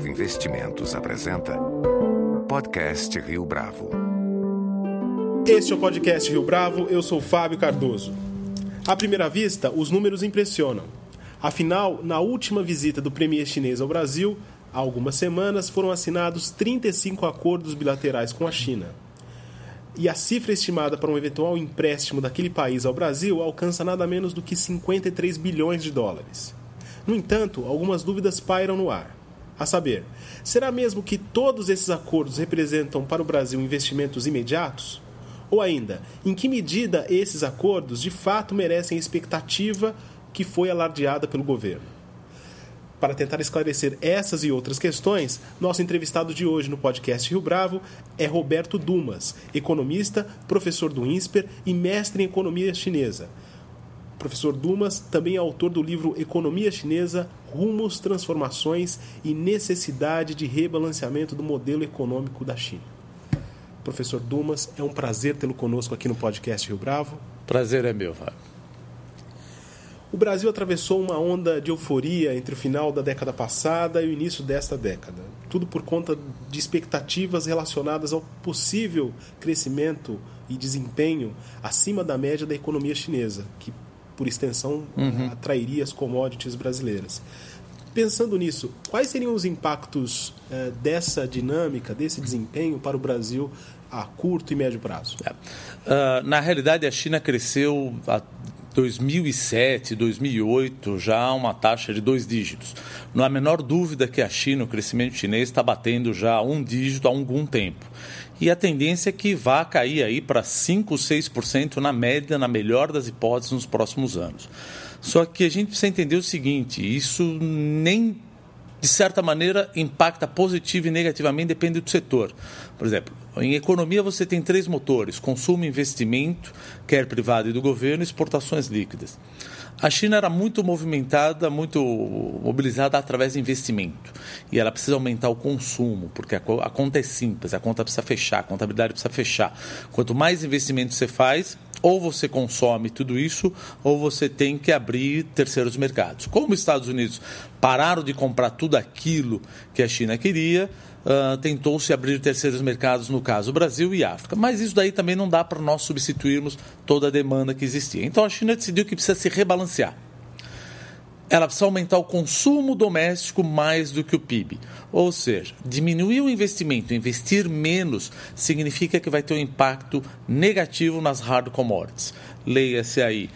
Bravo Investimentos apresenta Podcast Rio Bravo. Este é o podcast Rio Bravo, eu sou Fábio Cardoso. À primeira vista, os números impressionam. Afinal, na última visita do premier chinês ao Brasil, há algumas semanas foram assinados 35 acordos bilaterais com a China. E a cifra estimada para um eventual empréstimo daquele país ao Brasil alcança nada menos do que 53 bilhões de dólares. No entanto, algumas dúvidas pairam no ar. A saber, será mesmo que todos esses acordos representam para o Brasil investimentos imediatos? Ou ainda, em que medida esses acordos de fato merecem a expectativa que foi alardeada pelo governo? Para tentar esclarecer essas e outras questões, nosso entrevistado de hoje no podcast Rio Bravo é Roberto Dumas, economista, professor do INSPER e mestre em economia chinesa. Professor Dumas também é autor do livro Economia Chinesa: Rumos, Transformações e Necessidade de Rebalanceamento do Modelo Econômico da China. Professor Dumas, é um prazer tê-lo conosco aqui no podcast Rio Bravo. Prazer é meu, Fábio. O Brasil atravessou uma onda de euforia entre o final da década passada e o início desta década. Tudo por conta de expectativas relacionadas ao possível crescimento e desempenho acima da média da economia chinesa, que por extensão, uhum. atrairia as commodities brasileiras. Pensando nisso, quais seriam os impactos uh, dessa dinâmica, desse desempenho para o Brasil a curto e médio prazo? É. Uh, na realidade, a China cresceu a 2007, 2008, já uma taxa de dois dígitos. Não há a menor dúvida que a China, o crescimento chinês, está batendo já um dígito há algum tempo e a tendência é que vá cair aí para 5, 6% na média, na melhor das hipóteses, nos próximos anos. Só que a gente precisa entender o seguinte: isso nem de certa maneira impacta positivo e negativamente, depende do setor. Por exemplo, em economia você tem três motores: consumo, investimento, quer privado e do governo, exportações líquidas. A China era muito movimentada, muito mobilizada através de investimento. E ela precisa aumentar o consumo, porque a, conta é simples, a conta precisa fechar, a contabilidade precisa fechar. Quanto mais investimento você faz, ou você consome tudo isso, ou você tem que abrir terceiros mercados. Como os Estados Unidos pararam de comprar tudo aquilo que a China queria, uh, tentou-se abrir terceiros mercados, no caso Brasil e África. Mas isso daí também não dá para nós substituirmos toda a demanda que existia. Então a China decidiu que precisa se rebalancear. Ela precisa aumentar o consumo doméstico mais do que o PIB. Ou seja, diminuir o investimento, investir menos, significa que vai ter um impacto negativo nas hard commodities. Leia-se aí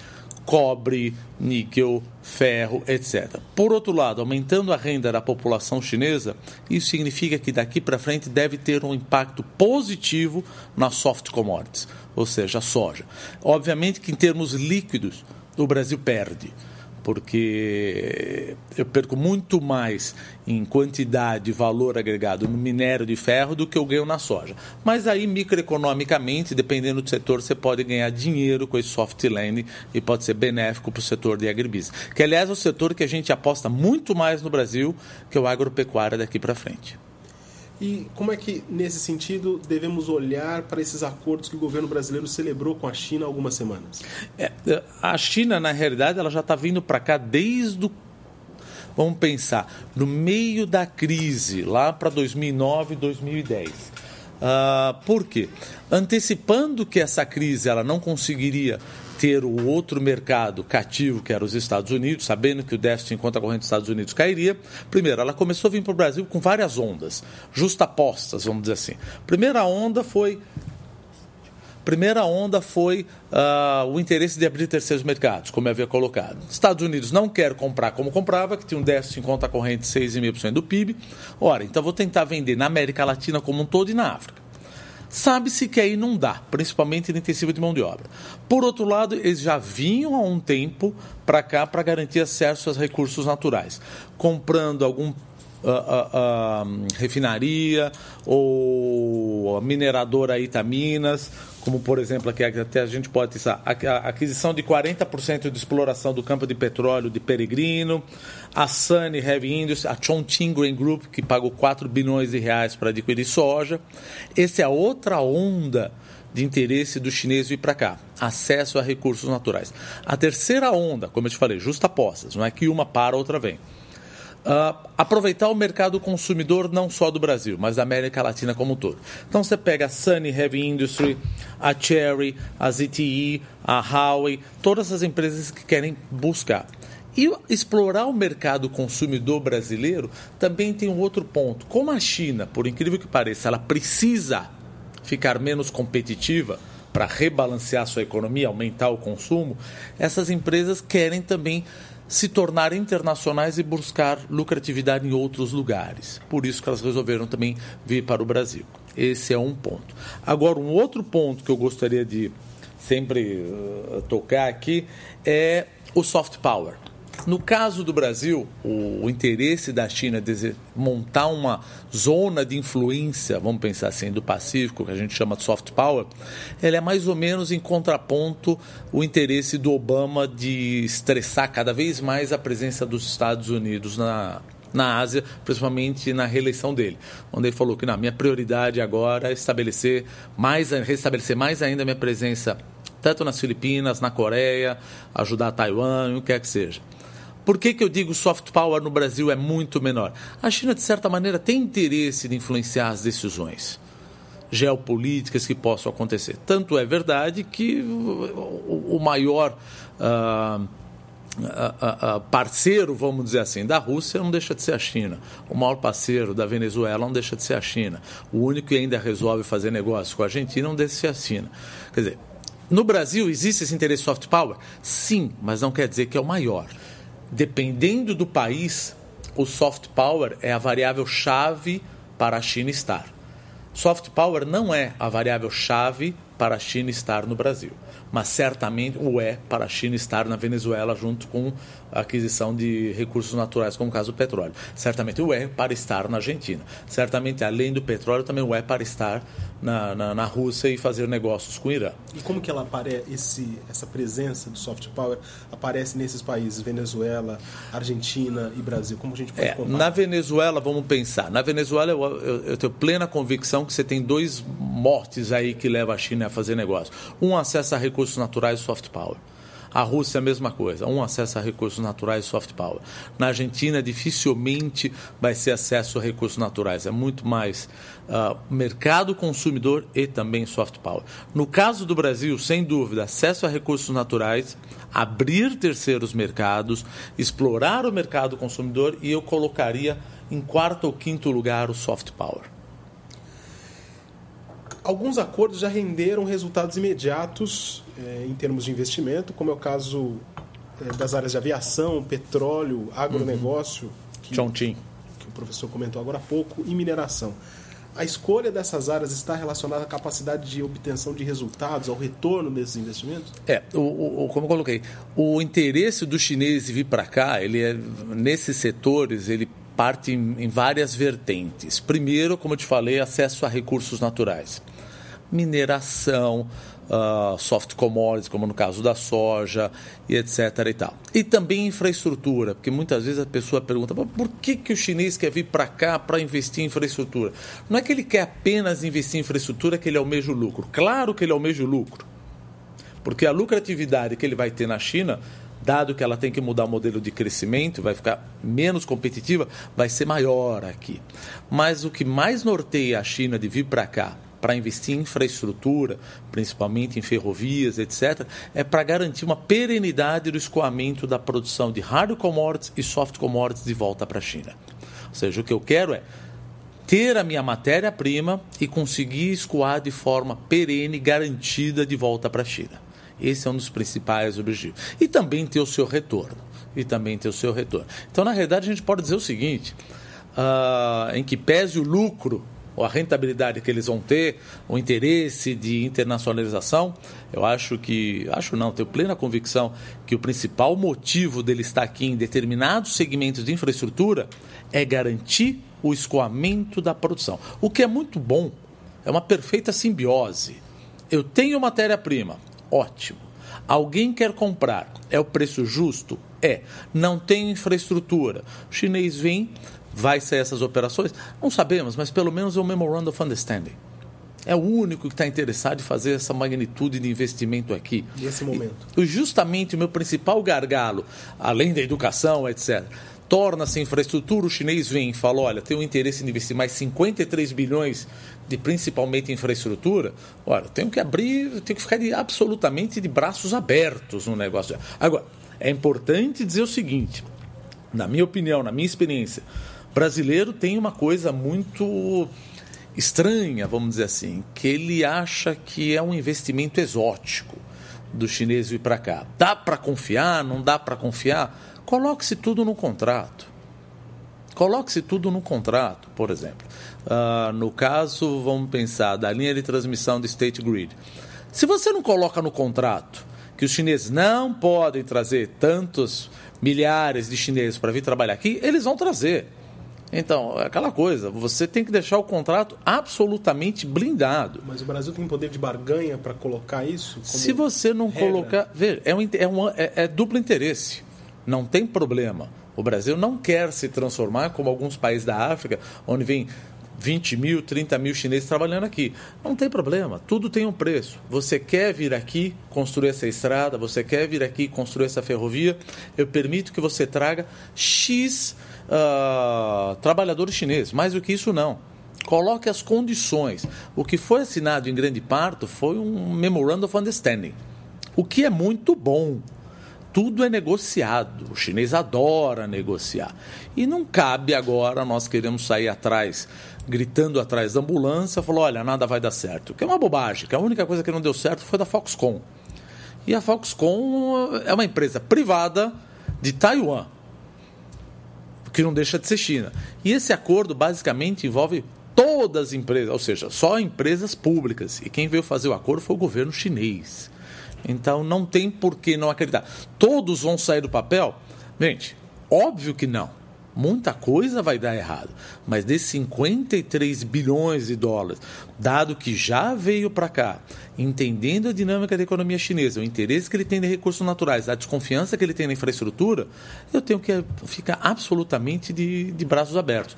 cobre, níquel, ferro, etc. Por outro lado, aumentando a renda da população chinesa, isso significa que daqui para frente deve ter um impacto positivo nas soft commodities, ou seja, a soja. Obviamente que em termos líquidos, o Brasil perde porque eu perco muito mais em quantidade valor agregado no minério de ferro do que eu ganho na soja. Mas aí, microeconomicamente, dependendo do setor, você pode ganhar dinheiro com esse soft landing e pode ser benéfico para o setor de agribusiness. Que, aliás, é o setor que a gente aposta muito mais no Brasil que o agropecuário daqui para frente. E como é que, nesse sentido, devemos olhar para esses acordos que o governo brasileiro celebrou com a China há algumas semanas? É, a China, na realidade, ela já está vindo para cá desde o Vamos pensar, no meio da crise, lá para 2009, 2010. Uh, por quê? Antecipando que essa crise ela não conseguiria ter o outro mercado cativo, que era os Estados Unidos, sabendo que o déficit em conta corrente dos Estados Unidos cairia. Primeiro, ela começou a vir para o Brasil com várias ondas, justapostas, vamos dizer assim. Primeira onda foi Primeira onda foi uh, o interesse de abrir terceiros mercados, como eu havia colocado. Estados Unidos não quer comprar como comprava, que tinha um déficit em conta corrente de 6,5% do PIB. Ora, então vou tentar vender na América Latina como um todo e na África. Sabe-se que aí não dá, principalmente na intensiva de mão de obra. Por outro lado, eles já vinham há um tempo para cá para garantir acesso aos recursos naturais, comprando algum Uh, uh, refinaria ou mineradora Itaminas, como por exemplo aqui até a gente pode pensar a aquisição de 40% de exploração do campo de petróleo de Peregrino, a Sunny Heavy Industries, a Chongqing Grain Group que pagou 4 bilhões de reais para adquirir soja. Essa é a outra onda de interesse do chinês vir para cá, acesso a recursos naturais. A terceira onda, como eu te falei, justa postas, não é que uma para, a outra vem Uh, aproveitar o mercado consumidor não só do Brasil, mas da América Latina como um todo. Então você pega a Sunny Heavy Industry, a Cherry, a ZTE, a Huawei, todas as empresas que querem buscar. E explorar o mercado consumidor brasileiro também tem um outro ponto. Como a China, por incrível que pareça, ela precisa ficar menos competitiva para rebalancear sua economia, aumentar o consumo, essas empresas querem também se tornar internacionais e buscar lucratividade em outros lugares. Por isso que elas resolveram também vir para o Brasil. Esse é um ponto. Agora, um outro ponto que eu gostaria de sempre uh, tocar aqui é o soft power. No caso do Brasil, o, interesse da China de montar uma zona de influência, vamos pensar assim, do Pacífico, que a gente chama de soft power, ele é mais ou menos em contraponto o interesse do Obama de estressar cada vez mais a presença dos Estados Unidos na, na Ásia, principalmente na reeleição dele, onde ele falou que na minha prioridade agora é estabelecer mais, restabelecer mais ainda a minha presença tanto nas Filipinas, na Coreia, ajudar Taiwan, o que quer que seja. Por que, que eu digo soft power no Brasil é muito menor? A China, de certa maneira, tem interesse de influenciar as decisões geopolíticas que possam acontecer. Tanto é verdade que o, maior uh, uh, uh, parceiro, vamos dizer assim, da Rússia não deixa de ser a China. O maior parceiro da Venezuela não deixa de ser a China. O único que ainda resolve fazer negócio com a Argentina não deixa de ser a China. Quer dizer, no Brasil existe esse interesse soft power? Sim, mas não quer dizer que é o maior dependendo do país, o soft power é a variável chave para a China estar. Soft power não é a variável chave para a China estar no Brasil mas certamente o é para a China estar na Venezuela junto com a aquisição de recursos naturais, como o caso do petróleo. Certamente o é para estar na Argentina. Certamente, além do petróleo, também o é para estar na, na, na Rússia e fazer negócios com o Irã. E como que ela aparece, essa presença do soft power aparece nesses países, Venezuela, Argentina e Brasil? Como a gente pode é, Na Venezuela, vamos pensar. Na Venezuela, eu, eu, eu tenho plena convicção que você tem dois mortes aí que levam a China a fazer negócio. Um acessa a recursos naturais e soft power. A Rússia a mesma coisa, um acesso a recursos naturais e soft power. Na Argentina, dificilmente vai ser acesso a recursos naturais, é muito mais uh, mercado consumidor e também soft power. No caso do Brasil, sem dúvida, acesso a recursos naturais, abrir terceiros mercados, explorar o mercado consumidor e eu colocaria em quarto ou quinto lugar o soft power. Alguns acordos já renderam resultados imediatos é, em termos de investimento, como é o caso é, das áreas de aviação, petróleo, agronegócio, uhum. que, Chongqing. que o professor comentou agora há pouco, e mineração. A escolha dessas áreas está relacionada à capacidade de obtenção de resultados, ao retorno desses investimentos? É, o, o, como eu coloquei, o interesse do chinês vir para cá, ele é, nesses setores, ele parte em, em várias vertentes. Primeiro, como eu te falei, acesso a recursos naturais mineração, uh, soft commodities, como no caso da soja e etc. E, tal. e também infraestrutura, porque muitas vezes a pessoa pergunta por que, que o chinês quer vir para cá para investir em infraestrutura? Não é que ele quer apenas investir em infraestrutura que ele almeja o lucro. Claro que ele almeja o lucro, porque a lucratividade que ele vai ter na China dado que ela tem que mudar o modelo de crescimento, vai ficar menos competitiva, vai ser maior aqui. Mas o que mais norteia a China de vir para cá para investir em infraestrutura, principalmente em ferrovias, etc., é para garantir uma perenidade do escoamento da produção de hard commodities e soft commodities de volta para a China. Ou seja, o que eu quero é ter a minha matéria-prima e conseguir escoar de forma perene, garantida de volta para a China. Esse é um dos principais objetivos. E também ter o seu retorno. E também ter o seu retorno. Então, na realidade, a gente pode dizer o seguinte: uh, em que pese o lucro ou a rentabilidade que eles vão ter, o interesse de internacionalização, eu acho que, acho não, tenho plena convicção que o principal motivo dele estar aqui em determinados segmentos de infraestrutura é garantir o escoamento da produção. O que é muito bom, é uma perfeita simbiose. Eu tenho matéria-prima, ótimo. Alguém quer comprar, é o preço justo? É. Não tem infraestrutura. O chinês vem, vai ser essas operações? Não sabemos, mas pelo menos é o Memorandum of Understanding. É o único que está interessado em fazer essa magnitude de investimento aqui. Nesse momento. E justamente o meu principal gargalo, além da educação, etc., torna-se infraestrutura, o chinês vem e fala, olha, tem um interesse em investir mais 53 bilhões de principalmente infraestrutura, olha, tenho que abrir, tenho que ficar de, absolutamente de braços abertos no negócio. Agora, é importante dizer o seguinte, na minha opinião, na minha experiência, brasileiro tem uma coisa muito estranha, vamos dizer assim, que ele acha que é um investimento exótico do chinês vir para cá. Dá para confiar? Não dá para confiar? Coloque-se tudo no contrato. Coloque-se tudo no contrato, por exemplo. Uh, no caso, vamos pensar da linha de transmissão do State Grid. Se você não coloca no contrato que os chineses não podem trazer tantos milhares de chineses para vir trabalhar aqui, eles vão trazer. Então, é aquela coisa, você tem que deixar o contrato absolutamente blindado. Mas o Brasil tem poder de barganha para colocar isso? Se você não regra. colocar. Veja, é, um, é, um, é, é duplo interesse. Não tem problema. O Brasil não quer se transformar como alguns países da África, onde vem 20 mil, 30 mil chineses trabalhando aqui. Não tem problema, tudo tem um preço. Você quer vir aqui construir essa estrada, você quer vir aqui construir essa ferrovia, eu permito que você traga X uh, trabalhadores chineses. Mais do que isso, não. Coloque as condições. O que foi assinado em grande parte foi um Memorandum of Understanding, o que é muito bom tudo é negociado. O chinês adora negociar. E não cabe agora nós queremos sair atrás, gritando atrás da ambulância, falou: olha, nada vai dar certo. Que é uma bobagem, que a única coisa que não deu certo foi da Foxconn. E a Foxconn é uma empresa privada de Taiwan, que não deixa de ser China. E esse acordo basicamente envolve todas as empresas, ou seja, só empresas públicas. E quem veio fazer o acordo foi o governo chinês. Então não tem por que não acreditar. Todos vão sair do papel? Gente, óbvio que não. Muita coisa vai dar errado. Mas desses 53 bilhões de dólares, dado que já veio para cá, entendendo a dinâmica da economia chinesa, o interesse que ele tem em recursos naturais, a desconfiança que ele tem na infraestrutura, eu tenho que ficar absolutamente de, de braços abertos.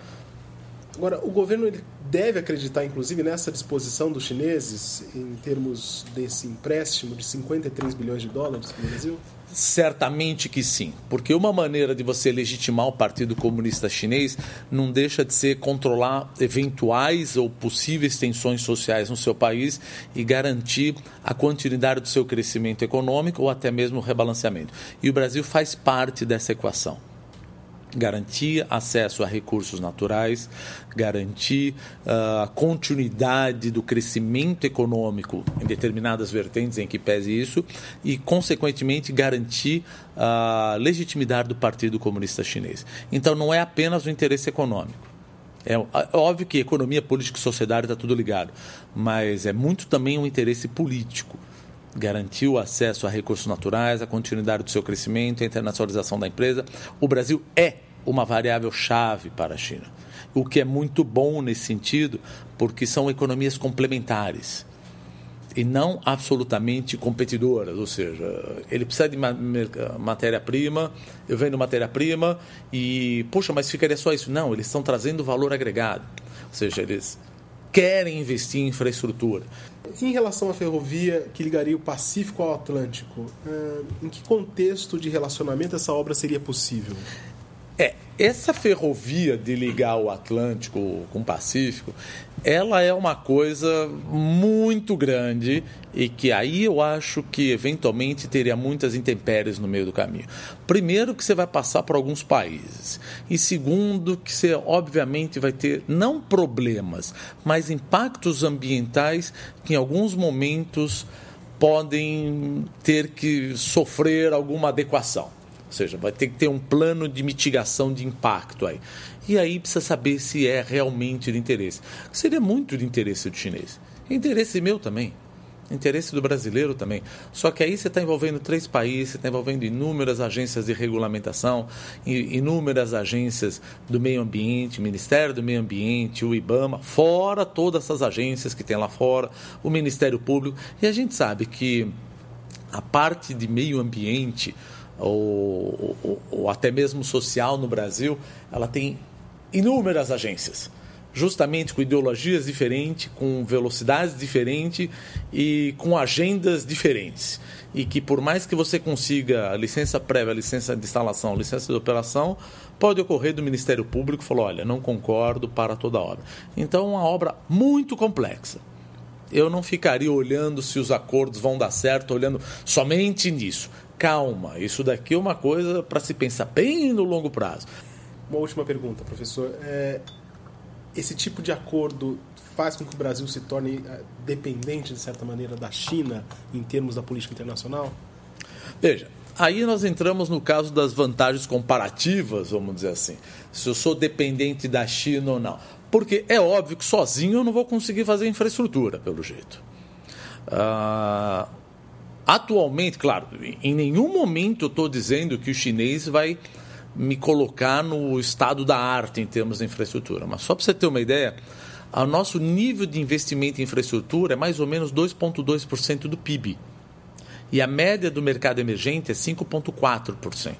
Agora, o governo ele deve acreditar, inclusive, nessa disposição dos chineses em termos desse empréstimo de 53 bilhões de dólares para o Brasil? Certamente que sim, porque uma maneira de você legitimar o Partido Comunista Chinês não deixa de ser controlar eventuais ou possíveis tensões sociais no seu país e garantir a continuidade do seu crescimento econômico ou até mesmo o rebalanceamento. E o Brasil faz parte dessa equação garantir acesso a recursos naturais, garantir uh, a continuidade do crescimento econômico em determinadas vertentes em que pese isso e, consequentemente, garantir a legitimidade do Partido Comunista Chinês. Então, não é apenas o interesse econômico. É, é óbvio que economia, política e sociedade está tudo ligado, mas é muito também um interesse político garantir o acesso a recursos naturais, a continuidade do seu crescimento, a internacionalização da empresa. O Brasil é uma variável chave para a China. O que é muito bom nesse sentido, porque são economias complementares e não absolutamente competidoras, ou seja, ele precisa de matéria-prima, eu vendo matéria-prima e, poxa, mas ficaria só isso? Não, eles estão trazendo valor agregado, ou seja, eles querem investir em infraestrutura. Em relação à ferrovia que ligaria o Pacífico ao Atlântico, eh, em que contexto de relacionamento essa obra seria possível? Essa ferrovia de ligar o Atlântico com o Pacífico, ela é uma coisa muito grande e que aí eu acho que eventualmente teria muitas intempéries no meio do caminho. Primeiro que você vai passar por alguns países e segundo que você obviamente vai ter não problemas, mas impactos ambientais que em alguns momentos podem ter que sofrer alguma adequação. Ou seja, vai ter que ter um plano de mitigação de impacto aí. E aí precisa saber se é realmente de interesse. Seria muito de interesse do chinês. Interesse meu também. Interesse do brasileiro também. Só que aí você está envolvendo três países, você está envolvendo inúmeras agências de regulamentação, inúmeras agências do meio ambiente, Ministério do Meio Ambiente, o IBAMA, fora todas essas agências que tem lá fora, o Ministério Público. E a gente sabe que a parte de meio ambiente, ou, ou, ou até mesmo social no Brasil, ela tem inúmeras agências justamente com ideologias diferentes, com velocidades diferentes e com agendas diferentes. E que por mais que você consiga a licença prévia, a licença de instalação, a licença de operação, pode ocorrer do Ministério Público falar, olha, não concordo para toda a obra. Então, é uma obra muito complexa. Eu não ficaria olhando se os acordos vão dar certo, olhando somente nisso. Calma, isso daqui é uma coisa para se pensar bem no longo prazo. Uma última pergunta, professor. É, esse tipo de acordo faz com que o Brasil se torne é, dependente, de certa maneira, da China em termos da política internacional? Veja, aí nós entramos no caso das vantagens comparativas, vamos dizer assim. Se eu sou dependente da China ou não. Porque é óbvio que sozinho eu não vou conseguir fazer infraestrutura, pelo jeito. Uh, atualmente, claro, em nenhum momento eu estou dizendo que o chinês vai me colocar no estado da arte em termos de infraestrutura. Mas só para você ter uma ideia, o nosso nível de investimento em infraestrutura é mais ou menos 2,2% do PIB. E a média do mercado emergente é 5,4%.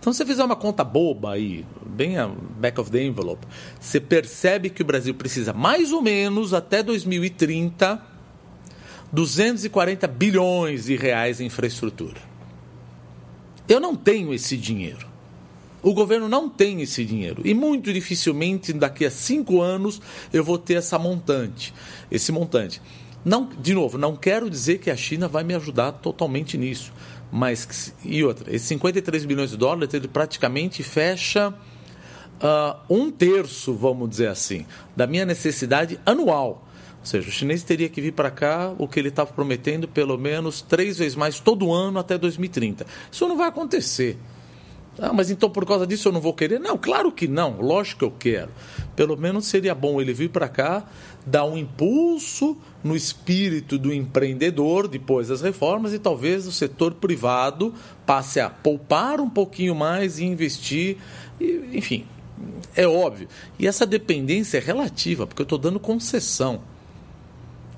Então, se você fizer uma conta boba aí, bem a back of the envelope, você percebe que o Brasil precisa mais ou menos até 2030 240 bilhões de reais em infraestrutura. Eu não tenho esse dinheiro. O governo não tem esse dinheiro. E muito dificilmente, daqui a cinco anos, eu vou ter essa montante. Esse montante. Não, de novo, não quero dizer que a China vai me ajudar totalmente nisso. Mas, e outra, esses 53 bilhões de dólares, ele praticamente fecha uh, um terço, vamos dizer assim, da minha necessidade anual. Ou seja, o chinês teria que vir para cá o que ele estava prometendo pelo menos três vezes mais todo ano até 2030. Isso não vai acontecer. Ah, mas então por causa disso eu não vou querer? Não, claro que não, lógico que eu quero. Pelo menos seria bom ele vir para cá, dar um impulso no espírito do empreendedor depois das reformas e talvez o setor privado passe a poupar um pouquinho mais e investir. E, enfim, é óbvio. E essa dependência é relativa, porque eu estou dando concessão.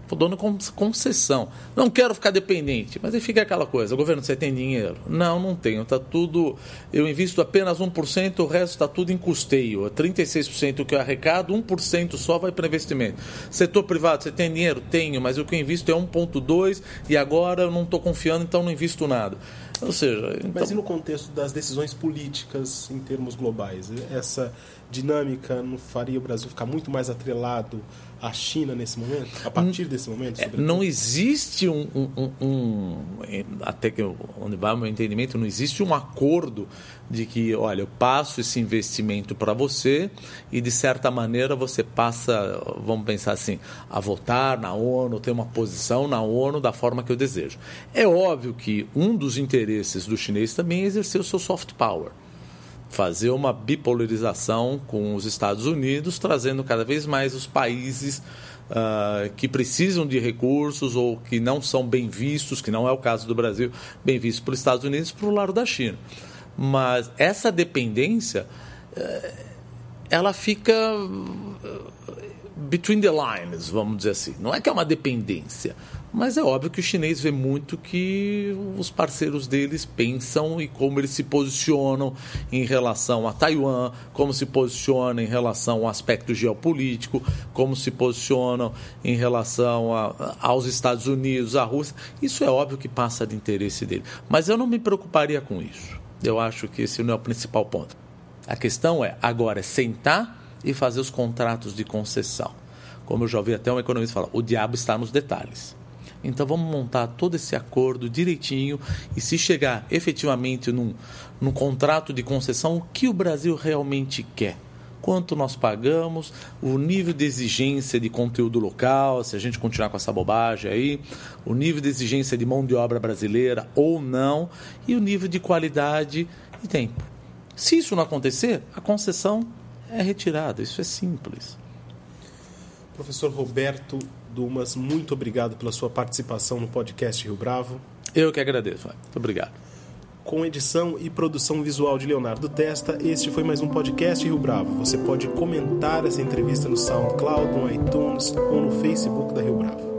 Estou dando concessão. Não quero ficar dependente. Mas aí fica aquela coisa: governo, você tem dinheiro? Não, não tenho. Está tudo. Eu invisto apenas 1%, o resto está tudo em custeio. 36% que eu arrecado, 1% só vai para investimento. Setor privado, você tem dinheiro? Tenho, mas o que eu invisto é 1,2% e agora eu não estou confiando, então não invisto nada. Ou seja. Então... Mas e no contexto das decisões políticas em termos globais? Essa dinâmica não faria o Brasil ficar muito mais atrelado à China nesse momento? A partir desse momento? É, não existe um, um, um, Até que onde vai o meu entendimento, não existe um acordo de que, olha, eu passo esse investimento para você e, de certa maneira, você passa, vamos pensar assim, a votar na ONU, ter uma posição na ONU da forma que eu desejo. É óbvio que um dos interesses do chinês também é exercer o seu soft power fazer uma bipolarização com os Estados Unidos, trazendo cada vez mais os países uh, que precisam de recursos ou que não são bem vistos, que não é o caso do Brasil, bem vistos pelos Estados Unidos, para o lado da China. Mas essa dependência, uh, ela fica between the lines, vamos dizer assim. Não é que é uma dependência, mas é óbvio que o chinês vê muito que os parceiros deles pensam e como eles se posicionam em relação a Taiwan, como se posicionam em relação ao aspecto geopolítico, como se posicionam em relação a, aos Estados Unidos, à Rússia. Isso é óbvio que passa de interesse dele. Mas eu não me preocuparia com isso. Eu acho que esse não é o principal ponto. A questão é agora é sentar e fazer os contratos de concessão. Como eu já ouvi até um economista falar, o diabo está nos detalhes. Então vamos montar todo esse acordo direitinho e se chegar efetivamente num, num contrato de concessão, o que o Brasil realmente quer? Quanto nós pagamos, o nível de exigência de conteúdo local, se a gente continuar com essa bobagem aí, o nível de exigência de mão de obra brasileira ou não, e o nível de qualidade e tempo. Se isso não acontecer, a concessão é retirada. Isso é simples. Professor Roberto Dumas, muito obrigado pela sua participação no podcast Rio Bravo. Eu que agradeço. Muito obrigado. Com edição e produção visual de Leonardo Testa, este foi mais um podcast Rio Bravo. Você pode comentar essa entrevista no SoundCloud, no iTunes ou no Facebook da Rio Bravo.